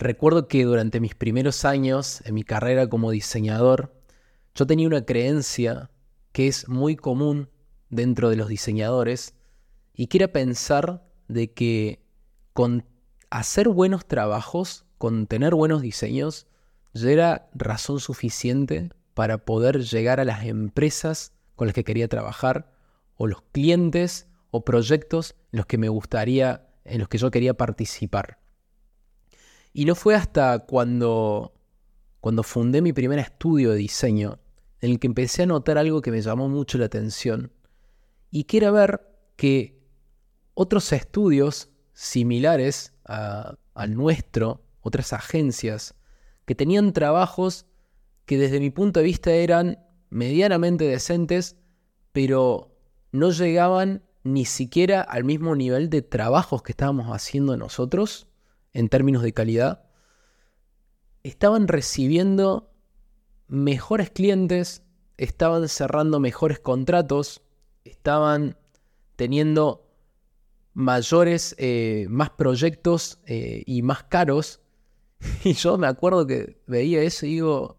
recuerdo que durante mis primeros años en mi carrera como diseñador, yo tenía una creencia que es muy común dentro de los diseñadores y que era pensar de que con hacer buenos trabajos, con tener buenos diseños, ya era razón suficiente para poder llegar a las empresas con las que quería trabajar o los clientes o proyectos en los que me gustaría, en los que yo quería participar. Y no fue hasta cuando, cuando fundé mi primer estudio de diseño en el que empecé a notar algo que me llamó mucho la atención y que era ver que otros estudios similares al nuestro, otras agencias, que tenían trabajos que desde mi punto de vista eran medianamente decentes, pero no llegaban ni siquiera al mismo nivel de trabajos que estábamos haciendo nosotros en términos de calidad, estaban recibiendo mejores clientes, estaban cerrando mejores contratos, estaban teniendo mayores, eh, más proyectos eh, y más caros. Y yo me acuerdo que veía eso y digo,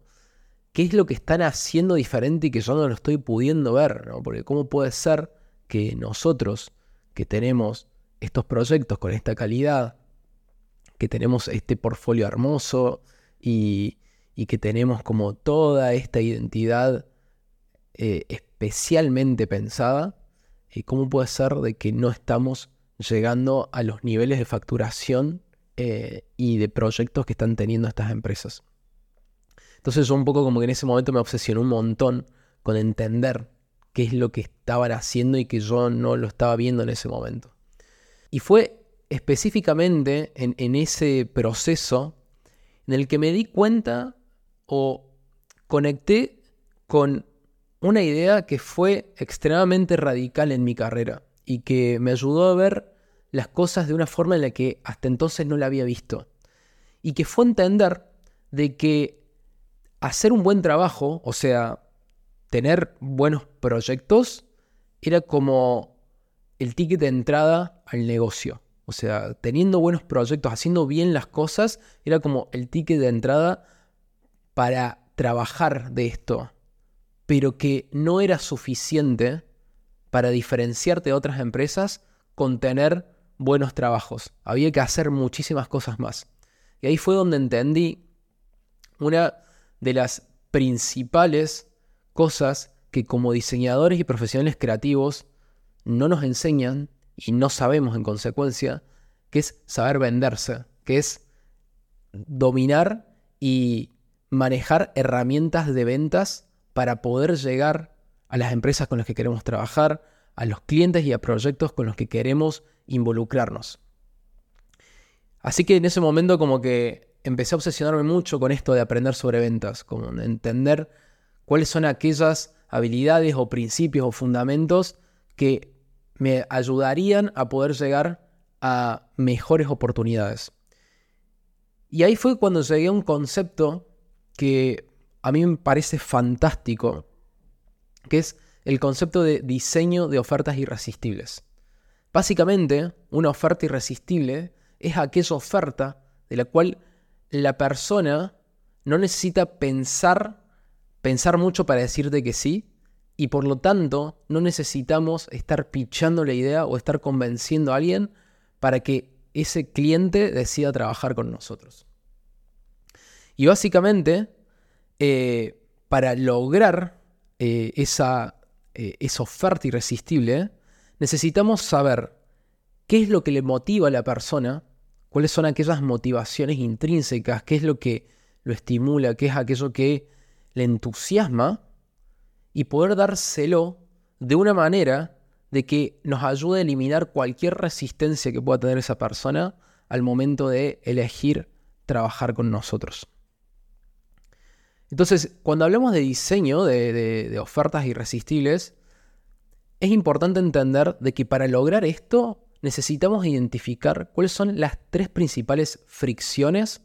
¿qué es lo que están haciendo diferente y que yo no lo estoy pudiendo ver? Porque ¿cómo puede ser que nosotros que tenemos estos proyectos con esta calidad, que tenemos este portfolio hermoso y, que tenemos como toda esta identidad eh, especialmente pensada, eh, ¿cómo puede ser de que no estamos llegando a los niveles de facturación eh, y de proyectos que están teniendo estas empresas? Entonces yo un poco como que en ese momento me obsesioné un montón con entender qué es lo que estaban haciendo y que yo no lo estaba viendo en ese momento. Y fue específicamente en, ese proceso en el que me di cuenta o conecté con una idea que fue extremadamente radical en mi carrera y que me ayudó a ver las cosas de una forma en la que hasta entonces no la había visto. Y que fue entender de que hacer un buen trabajo, o sea, tener buenos proyectos, era como el ticket de entrada al negocio. O sea, teniendo buenos proyectos, haciendo bien las cosas, era como el ticket de entrada para trabajar de esto. Pero que no era suficiente para diferenciarte de otras empresas con tener buenos trabajos. Había que hacer muchísimas cosas más. Y ahí fue donde entendí una de las principales cosas que como diseñadores y profesionales creativos no nos enseñan y no sabemos en consecuencia, que es saber venderse, que es dominar y manejar herramientas de ventas para poder llegar a las empresas con las que queremos trabajar, a los clientes y a proyectos con los que queremos involucrarnos. Así que en ese momento como que empecé a obsesionarme mucho con esto de aprender sobre ventas, como entender cuáles son aquellas habilidades o principios o fundamentos que me ayudarían a poder llegar a mejores oportunidades. Y ahí fue cuando llegué a un concepto que a mí me parece fantástico, que es el concepto de diseño de ofertas irresistibles. Básicamente, una oferta irresistible es aquella oferta de la cual la persona no necesita pensar, pensar mucho para decirte que sí, y por lo tanto no necesitamos estar pichando la idea o estar convenciendo a alguien para que ese cliente decida trabajar con nosotros. Y básicamente, eh, para lograr eh, esa, eh, esa oferta irresistible, necesitamos saber qué es lo que le motiva a la persona, cuáles son aquellas motivaciones intrínsecas, qué es lo que lo estimula, qué es aquello que le entusiasma y poder dárselo de una manera de que nos ayude a eliminar cualquier resistencia que pueda tener esa persona al momento de elegir trabajar con nosotros. Entonces, cuando hablamos de diseño de, ofertas irresistibles, es importante entender de que para lograr esto necesitamos identificar cuáles son las tres principales fricciones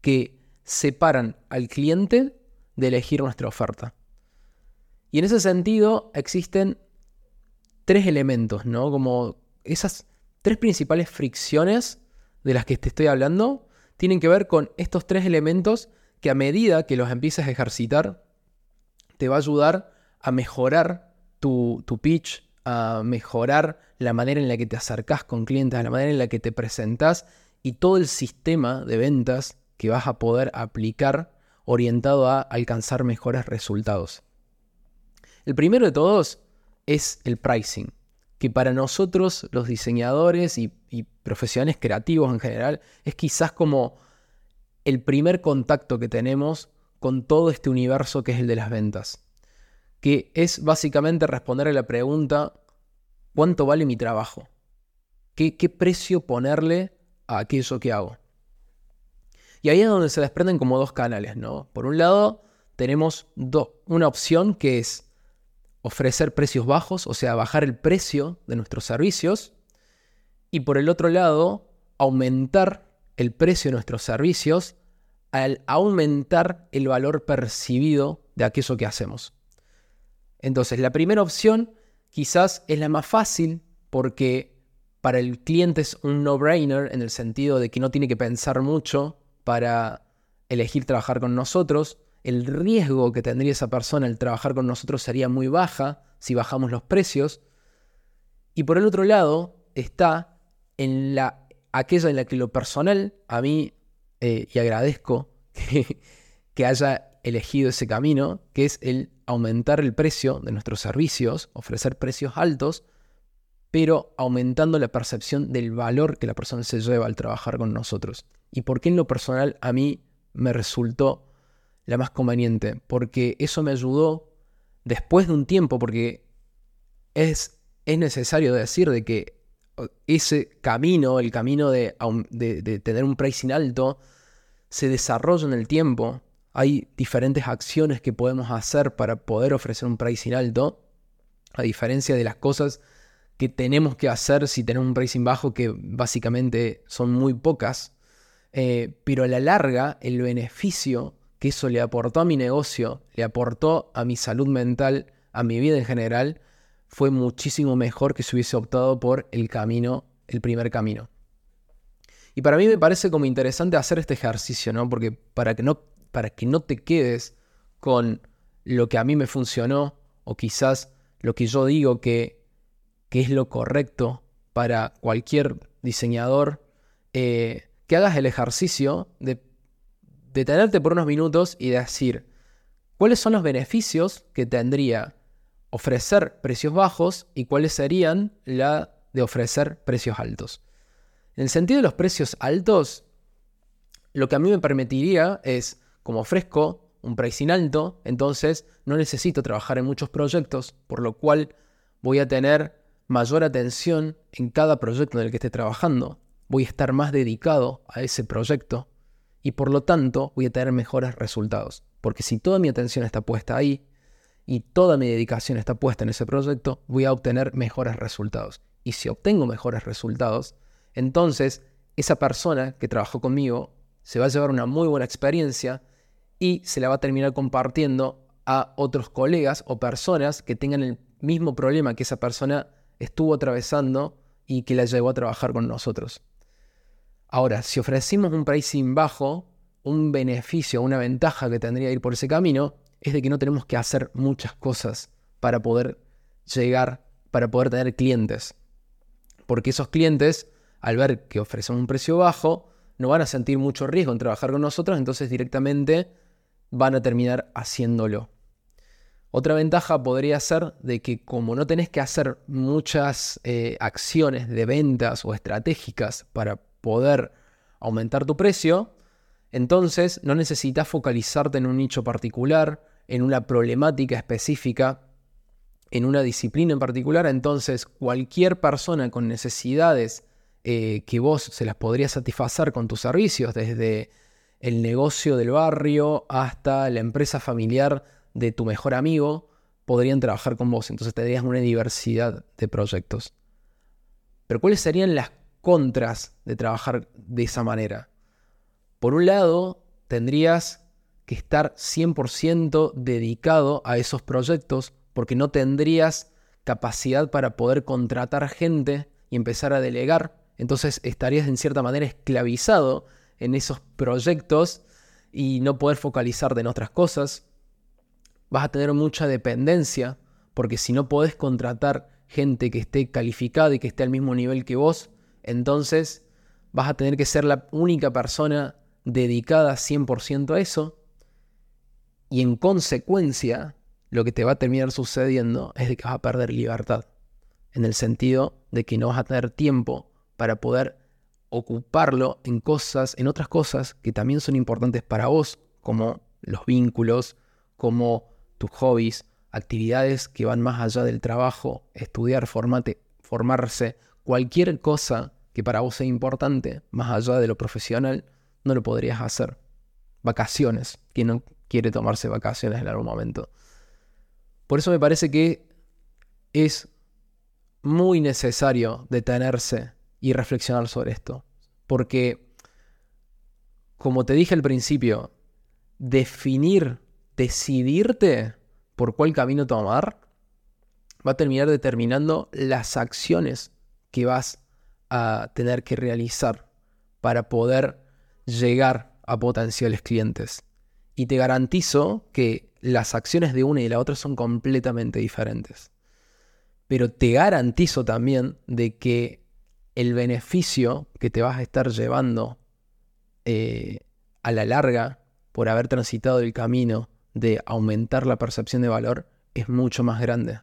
que separan al cliente de elegir nuestra oferta. Y en ese sentido existen tres elementos, ¿no? Como esas tres principales fricciones de las que te estoy hablando tienen que ver con estos tres elementos que a medida que los empieces a ejercitar, te va a ayudar a mejorar tu, pitch, a mejorar la manera en la que te acercás con clientes, la manera en la que te presentás y todo el sistema de ventas que vas a poder aplicar orientado a alcanzar mejores resultados. El primero de todos es el pricing, que para nosotros los diseñadores y, profesionales creativos en general es quizás como el primer contacto que tenemos con todo este universo que es el de las ventas, que es básicamente responder a la pregunta, ¿cuánto vale mi trabajo? ¿Qué, qué precio ponerle a aquello que hago? Y ahí es donde se desprenden como dos canales, ¿no? Por un lado, tenemos una opción que es ofrecer precios bajos, o sea, bajar el precio de nuestros servicios. Y por el otro lado, aumentar el precio de nuestros servicios al aumentar el valor percibido de aquello que hacemos. Entonces, la primera opción quizás es la más fácil porque para el cliente es un no-brainer en el sentido de que no tiene que pensar mucho para elegir trabajar con nosotros. El riesgo que tendría esa persona al trabajar con nosotros sería muy baja si bajamos los precios. Y por el otro lado está en la, aquella en la que lo personal, a mí, eh, y agradezco que, que haya elegido ese camino, que es el aumentar el precio de nuestros servicios, ofrecer precios altos, pero aumentando la percepción del valor que la persona se lleva al trabajar con nosotros. ¿Y por qué en lo personal a mí me resultó la más conveniente? Porque eso me ayudó después de un tiempo, porque es, es necesario decir de que ese camino, el camino de, de, tener un pricing alto, se desarrolla en el tiempo. Hay diferentes acciones que podemos hacer para poder ofrecer un pricing alto, a diferencia de las cosas que tenemos que hacer si tenemos un pricing bajo, que básicamente son muy pocas. Eh, pero a la larga, el beneficio que eso le aportó a mi negocio, le aportó a mi salud mental, a mi vida en general, fue muchísimo mejor que si hubiese optado por el camino, el primer camino. Y para mí me parece como interesante hacer este ejercicio, ¿no? Porque para que no, para que no te quedes con lo que a mí me funcionó, o quizás lo que yo digo que, que es lo correcto para cualquier diseñador, eh, que hagas el ejercicio de detenerte por unos minutos y decir cuáles son los beneficios que tendría ofrecer precios bajos y cuáles serían la de ofrecer precios altos. En el sentido de los precios altos, lo que a mí me permitiría es, como ofrezco un pricing alto, entonces no necesito trabajar en muchos proyectos, por lo cual voy a tener mayor atención en cada proyecto en el que esté trabajando voy a estar más dedicado a ese proyecto y por lo tanto voy a tener mejores resultados. Porque si toda mi atención está puesta ahí y toda mi dedicación está puesta en ese proyecto, voy a obtener mejores resultados. Y si obtengo mejores resultados, entonces esa persona que trabajó conmigo se va a llevar una muy buena experiencia y se la va a terminar compartiendo a otros colegas o personas que tengan el mismo problema que esa persona estuvo atravesando y que la llevó a trabajar con nosotros. Ahora, si ofrecimos un pricing bajo, un beneficio, una ventaja que tendría ir por ese camino es de que no tenemos que hacer muchas cosas para poder llegar, para poder tener clientes. Porque esos clientes, al ver que ofrecemos un precio bajo, no van a sentir mucho riesgo en trabajar con nosotros, entonces directamente van a terminar haciéndolo. Otra ventaja podría ser de que como no tenés que hacer muchas eh, acciones de ventas o estratégicas para poder aumentar tu precio, entonces no necesitas focalizarte en un nicho particular, en una problemática específica, en una disciplina en particular. Entonces cualquier persona con necesidades eh, que vos se las podrías satisfacer con tus servicios, desde el negocio del barrio hasta la empresa familiar de tu mejor amigo, podrían trabajar con vos. Entonces tendrías una diversidad de proyectos. Pero ¿cuáles serían las contras de trabajar de esa manera. Por un lado, tendrías que estar 100% dedicado a esos proyectos porque no tendrías capacidad para poder contratar gente y empezar a delegar. Entonces estarías en cierta manera esclavizado en esos proyectos y no poder focalizarte en otras cosas. Vas a tener mucha dependencia, porque si no podés contratar gente que esté calificada y que esté al mismo nivel que vos, entonces vas a tener que ser la única persona dedicada 100% a eso. Y en consecuencia, lo que te va a terminar sucediendo es que vas a perder libertad. En el sentido de que no vas a tener tiempo para poder ocuparlo en cosas, en otras cosas que también son importantes para vos, como los vínculos, como tus hobbies, actividades que van más allá del trabajo, estudiar, formate, formarse, cualquier cosa que para vos sea importante, más allá de lo profesional, no lo podrías hacer. Vacaciones, quien no quiere tomarse vacaciones en algún momento. Por eso me parece que es muy necesario detenerse y reflexionar sobre esto. Porque, como te dije al principio, definir, decidirte por cuál camino tomar, va a terminar determinando las acciones que vas a tener que realizar para poder llegar a potenciales clientes. Y te garantizo que las acciones de una y de la otra son completamente diferentes. Pero te garantizo también de que el beneficio que te vas a estar llevando eh, a la larga por haber transitado el camino de aumentar la percepción de valor es mucho más grande.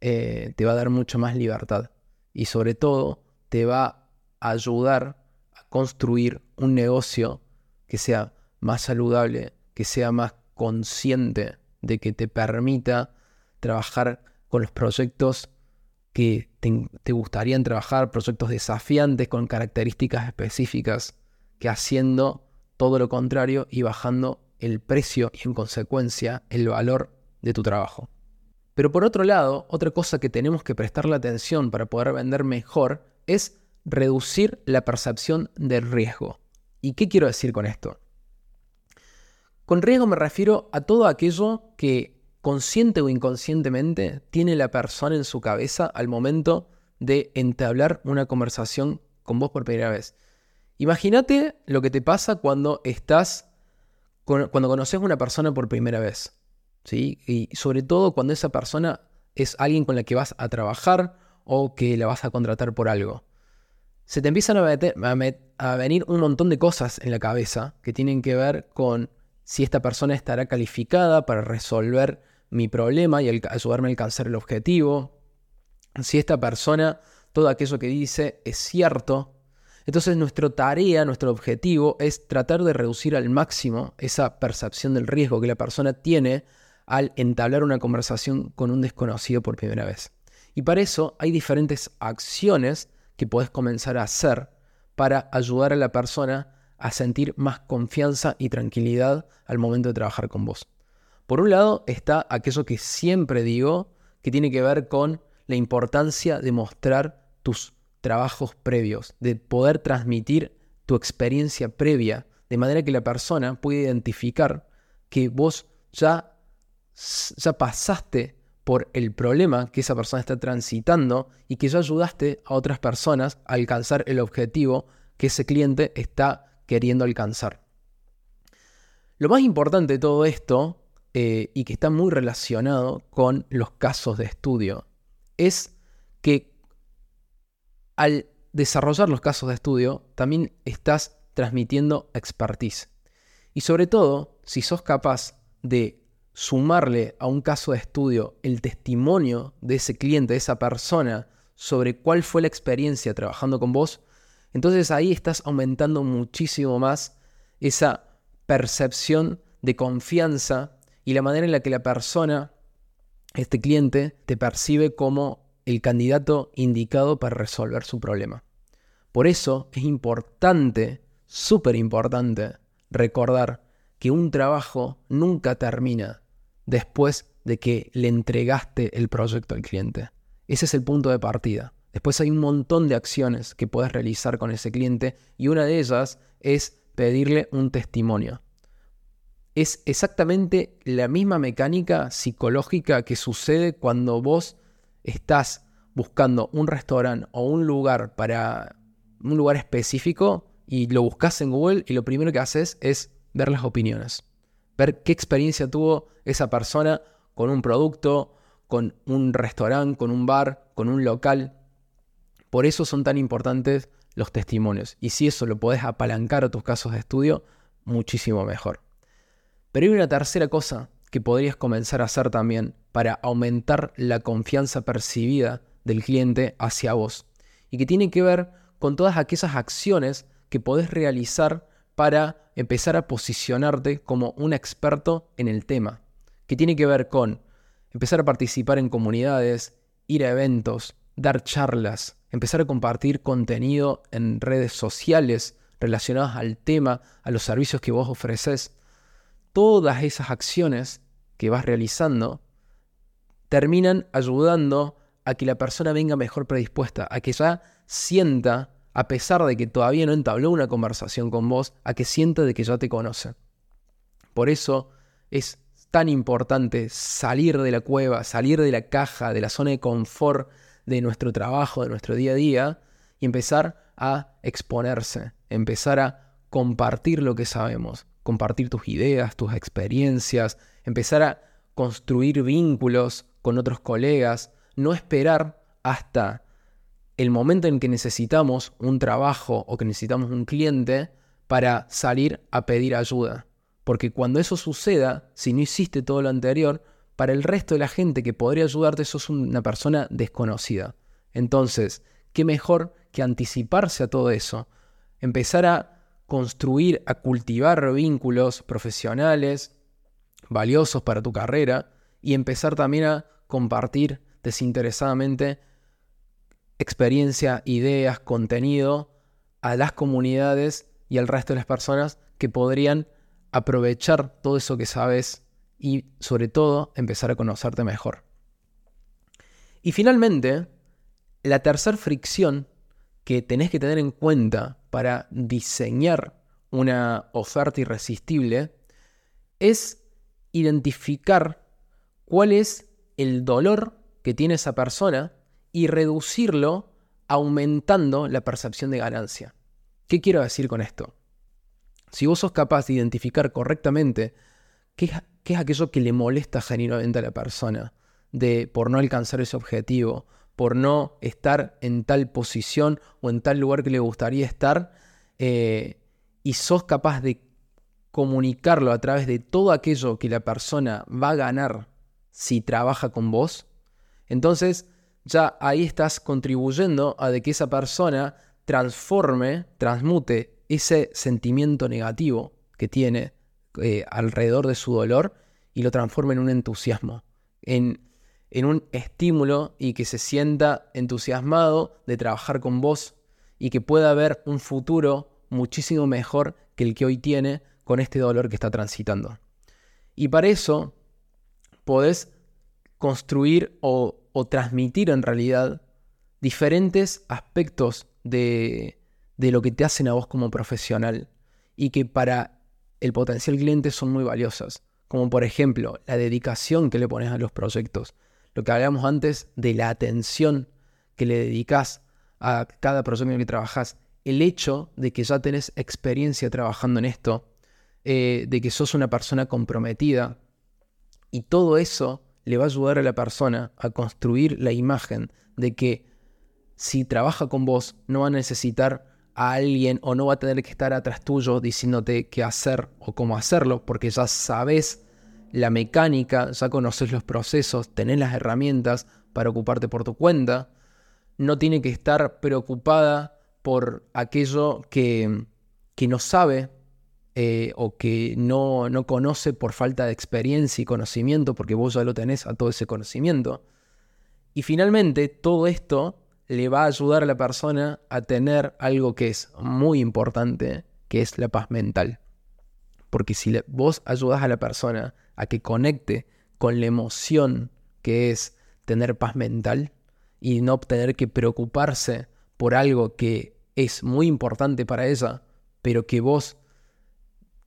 Eh, te va a dar mucho más libertad. Y sobre todo te va a ayudar a construir un negocio que sea más saludable, que sea más consciente de que te permita trabajar con los proyectos que te, gustarían trabajar, proyectos desafiantes con características específicas, que haciendo todo lo contrario y bajando el precio y en consecuencia el valor de tu trabajo. Pero por otro lado, otra cosa que tenemos que prestarle atención para poder vender mejor es reducir la percepción de riesgo. ¿Y qué quiero decir con esto? Con riesgo me refiero a todo aquello que consciente o inconscientemente tiene la persona en su cabeza al momento de entablar una conversación con vos por primera vez. Imagínate lo que te pasa cuando estás, cuando conoces a una persona por primera vez. ¿sí? Y sobre todo cuando esa persona es alguien con la que vas a trabajar o que la vas a contratar por algo. Se te empiezan a, a venir un montón de cosas en la cabeza que tienen que ver con si esta persona estará calificada para resolver mi problema y ayudarme a alcanzar el objetivo. Si esta persona, todo aquello que dice es cierto, entonces nuestra tarea, nuestro objetivo es tratar de reducir al máximo esa percepción del riesgo que la persona tiene al entablar una conversación con un desconocido por primera vez. Y para eso hay diferentes acciones que puedes comenzar a hacer para ayudar a la persona a sentir más confianza y tranquilidad al momento de trabajar con vos. Por un lado está aquello que siempre digo, que tiene que ver con la importancia de mostrar tus trabajos previos, de poder transmitir tu experiencia previa, de manera que la persona pueda identificar que vos ya, ya pasaste por el problema que esa persona está transitando y que ya ayudaste a otras personas a alcanzar el objetivo que ese cliente está queriendo alcanzar. Lo más importante de todo esto eh, y que está muy relacionado con los casos de estudio, es que al desarrollar los casos de estudio también estás transmitiendo expertise. Y sobre todo, si sos capaz de sumarle a un caso de estudio el testimonio de ese cliente, de esa persona, sobre cuál fue la experiencia trabajando con vos, entonces ahí estás aumentando muchísimo más esa percepción de confianza y la manera en la que la persona, este cliente, te percibe como el candidato indicado para resolver su problema. Por eso es importante, súper importante, recordar que un trabajo nunca termina después de que le entregaste el proyecto al cliente. Ese es el punto de partida. Después hay un montón de acciones que puedes realizar con ese cliente y una de ellas es pedirle un testimonio es exactamente la misma mecánica psicológica que sucede cuando vos estás buscando un restaurante o un lugar para un lugar específico y lo buscas en Google y lo primero que haces es ver las opiniones, ver qué experiencia tuvo esa persona con un producto, con un restaurante, con un bar, con un local. Por eso son tan importantes los testimonios. Y si eso lo podés apalancar a tus casos de estudio, muchísimo mejor. Pero hay una tercera cosa que podrías comenzar a hacer también para aumentar la confianza percibida del cliente hacia vos. Y que tiene que ver con todas aquellas acciones que podés realizar para empezar a posicionarte como un experto en el tema. Que tiene que ver con empezar a participar en comunidades, ir a eventos, dar charlas, empezar a compartir contenido en redes sociales relacionadas al tema, a los servicios que vos ofreces. Todas esas acciones que vas realizando terminan ayudando a que la persona venga mejor predispuesta, a que ya sienta, a pesar de que todavía no entabló una conversación con vos, a que sienta de que ya te conoce. Por eso es tan importante salir de la cueva, salir de la caja, de la zona de confort de nuestro trabajo, de nuestro día a día, y empezar a exponerse, empezar a compartir lo que sabemos, compartir tus ideas, tus experiencias, empezar a construir vínculos con otros colegas, no esperar hasta el momento en que necesitamos un trabajo o que necesitamos un cliente para salir a pedir ayuda. Porque cuando eso suceda, si no hiciste todo lo anterior, para el resto de la gente que podría ayudarte sos una persona desconocida. Entonces, ¿qué mejor que anticiparse a todo eso? Empezar a construir, a cultivar vínculos profesionales valiosos para tu carrera y empezar también a compartir desinteresadamente experiencia, ideas, contenido a las comunidades y al resto de las personas que podrían aprovechar todo eso que sabes y sobre todo empezar a conocerte mejor. Y finalmente, la tercera fricción que tenés que tener en cuenta para diseñar una oferta irresistible es identificar cuál es el dolor que tiene esa persona y reducirlo aumentando la percepción de ganancia. ¿Qué quiero decir con esto? Si vos sos capaz de identificar correctamente qué es, aquello que le molesta genuinamente a la persona, de por no alcanzar ese objetivo, por no estar en tal posición o en tal lugar que le gustaría estar, eh, y sos capaz de comunicarlo a través de todo aquello que la persona va a ganar si trabaja con vos, entonces ya ahí estás contribuyendo a de que esa persona transforme, transmute ese sentimiento negativo que tiene eh, alrededor de su dolor y lo transforme en un entusiasmo, en, en un estímulo y que se sienta entusiasmado de trabajar con vos y que pueda haber un futuro muchísimo mejor que el que hoy tiene con este dolor que está transitando. Y para eso podés construir o o transmitir en realidad diferentes aspectos de, de lo que te hacen a vos como profesional y que para el potencial cliente son muy valiosas. Como por ejemplo la dedicación que le pones a los proyectos. Lo que hablábamos antes de la atención que le dedicas a cada proyecto en el que trabajas. El hecho de que ya tenés experiencia trabajando en esto, eh, de que sos una persona comprometida. Y todo eso le va a ayudar a la persona a construir la imagen de que si trabaja con vos no va a necesitar a alguien o no va a tener que estar atrás tuyo diciéndote qué hacer o cómo hacerlo, porque ya sabes la mecánica, ya conoces los procesos, tenés las herramientas para ocuparte por tu cuenta. No tiene que estar preocupada por aquello que, que no sabe eh, o que no, no conoce por falta de experiencia y conocimiento, porque vos ya lo tenés a todo ese conocimiento. Y finalmente, todo esto le va a ayudar a la persona a tener algo que es muy importante, que es la paz mental. Porque si vos ayudas a la persona a que conecte con la emoción que es tener paz mental y no tener que preocuparse por algo que es muy importante para ella, pero que vos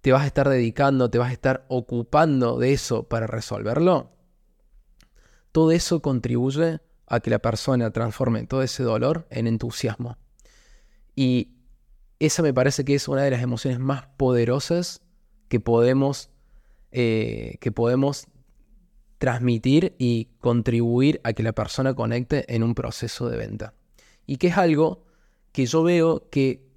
te vas a estar dedicando, te vas a estar ocupando de eso para resolverlo, todo eso contribuye a que la persona transforme todo ese dolor en entusiasmo. Y esa me parece que es una de las emociones más poderosas que podemos, eh, que podemos transmitir y contribuir a que la persona conecte en un proceso de venta. Y que es algo que yo veo que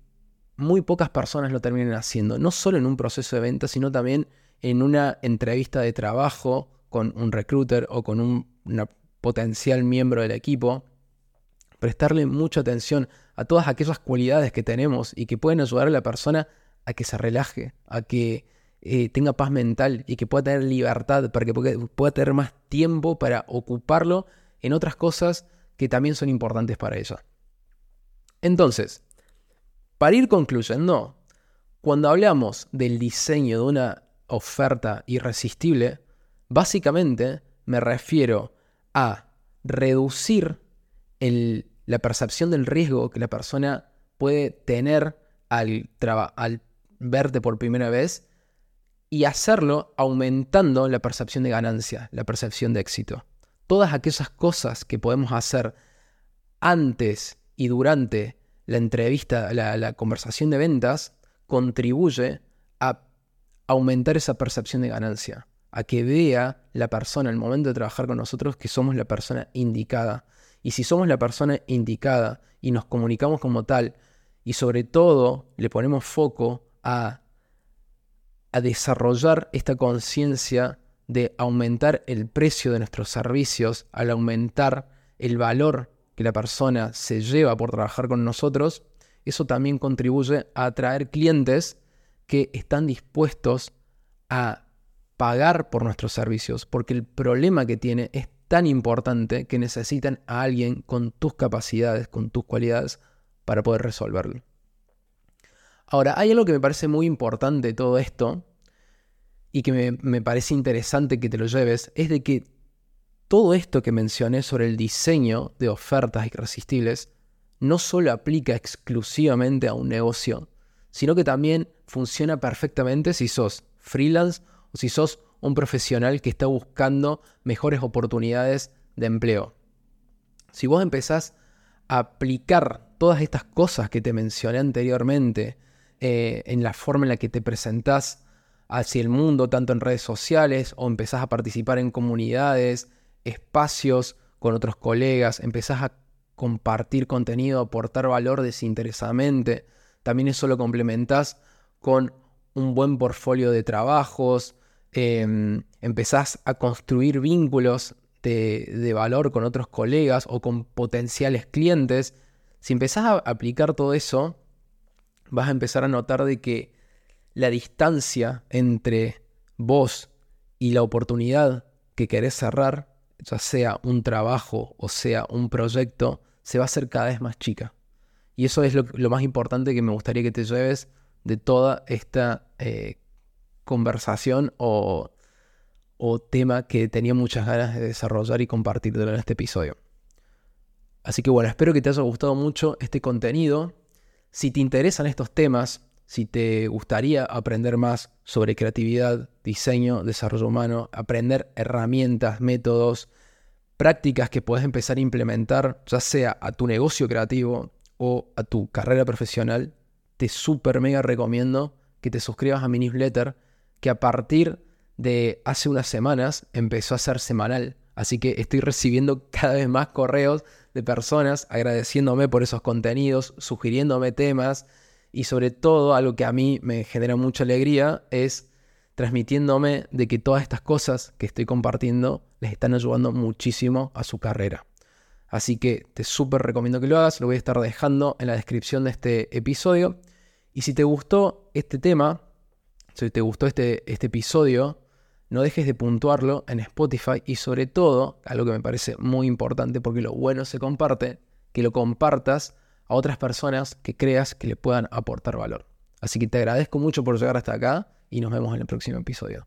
muy pocas personas lo terminan haciendo, no solo en un proceso de venta, sino también en una entrevista de trabajo con un recruiter o con un potencial miembro del equipo. Prestarle mucha atención a todas aquellas cualidades que tenemos y que pueden ayudar a la persona a que se relaje, a que eh, tenga paz mental y que pueda tener libertad, para que pueda tener más tiempo para ocuparlo en otras cosas que también son importantes para ella. Entonces, para ir concluyendo, cuando hablamos del diseño de una oferta irresistible, básicamente me refiero a reducir la percepción del riesgo que la persona puede tener al, al verte por primera vez y hacerlo aumentando la percepción de ganancia, la percepción de éxito. Todas aquellas cosas que podemos hacer antes y durante la entrevista, la, conversación de ventas, contribuye a aumentar esa percepción de ganancia, a que vea la persona al momento de trabajar con nosotros que somos la persona indicada. Y si somos la persona indicada y nos comunicamos como tal, y sobre todo le ponemos foco a, a desarrollar esta conciencia de aumentar el precio de nuestros servicios, al aumentar el valor que la persona se lleva por trabajar con nosotros, eso también contribuye a atraer clientes que están dispuestos a pagar por nuestros servicios, porque el problema que tiene es tan importante que necesitan a alguien con tus capacidades, con tus cualidades, para poder resolverlo. Ahora, hay algo que me parece muy importante todo esto y que me, me parece interesante que te lo lleves, es de que todo esto que mencioné sobre el diseño de ofertas irresistibles no solo aplica exclusivamente a un negocio, sino que también funciona perfectamente si sos freelance o si sos un profesional que está buscando mejores oportunidades de empleo. Si vos empezás a aplicar todas estas cosas que te mencioné anteriormente eh, en la forma en la que te presentás hacia el mundo, tanto en redes sociales o empezás a participar en comunidades, espacios con otros colegas, empezás a compartir contenido, aportar valor desinteresadamente. También eso lo complementás con un buen portfolio de trabajos, em, empezás a construir vínculos de, de, valor con otros colegas o con potenciales clientes. Si empezás a aplicar todo eso, vas a empezar a notar de que la distancia entre vos y la oportunidad que querés cerrar ya sea un trabajo o sea un proyecto, se va a hacer cada vez más chica. Y eso es lo, más importante que me gustaría que te lleves de toda esta eh, conversación o, o, tema que tenía muchas ganas de desarrollar y compartir en este episodio. Así que bueno, espero que te haya gustado mucho este contenido. Si te interesan estos temas, si te gustaría aprender más sobre creatividad, diseño, desarrollo humano, aprender herramientas, métodos, prácticas que puedes empezar a implementar, ya sea a tu negocio creativo o a tu carrera profesional, te súper mega recomiendo que te suscribas a mi newsletter, que a partir de hace unas semanas empezó a ser semanal. Así que estoy recibiendo cada vez más correos de personas agradeciéndome por esos contenidos, sugiriéndome temas y sobre todo algo que a mí me genera mucha alegría es transmitiéndome de que todas estas cosas que estoy compartiendo les están ayudando muchísimo a su carrera. Así que te súper recomiendo que lo hagas, lo voy a estar dejando en la descripción de este episodio. Y si te gustó este tema, si te gustó este, este episodio, no dejes de puntuarlo en Spotify y sobre todo, algo que me parece muy importante porque lo bueno se comparte, que lo compartas a otras personas que creas que le puedan aportar valor. Así que te agradezco mucho por llegar hasta acá y nos vemos en el próximo episodio.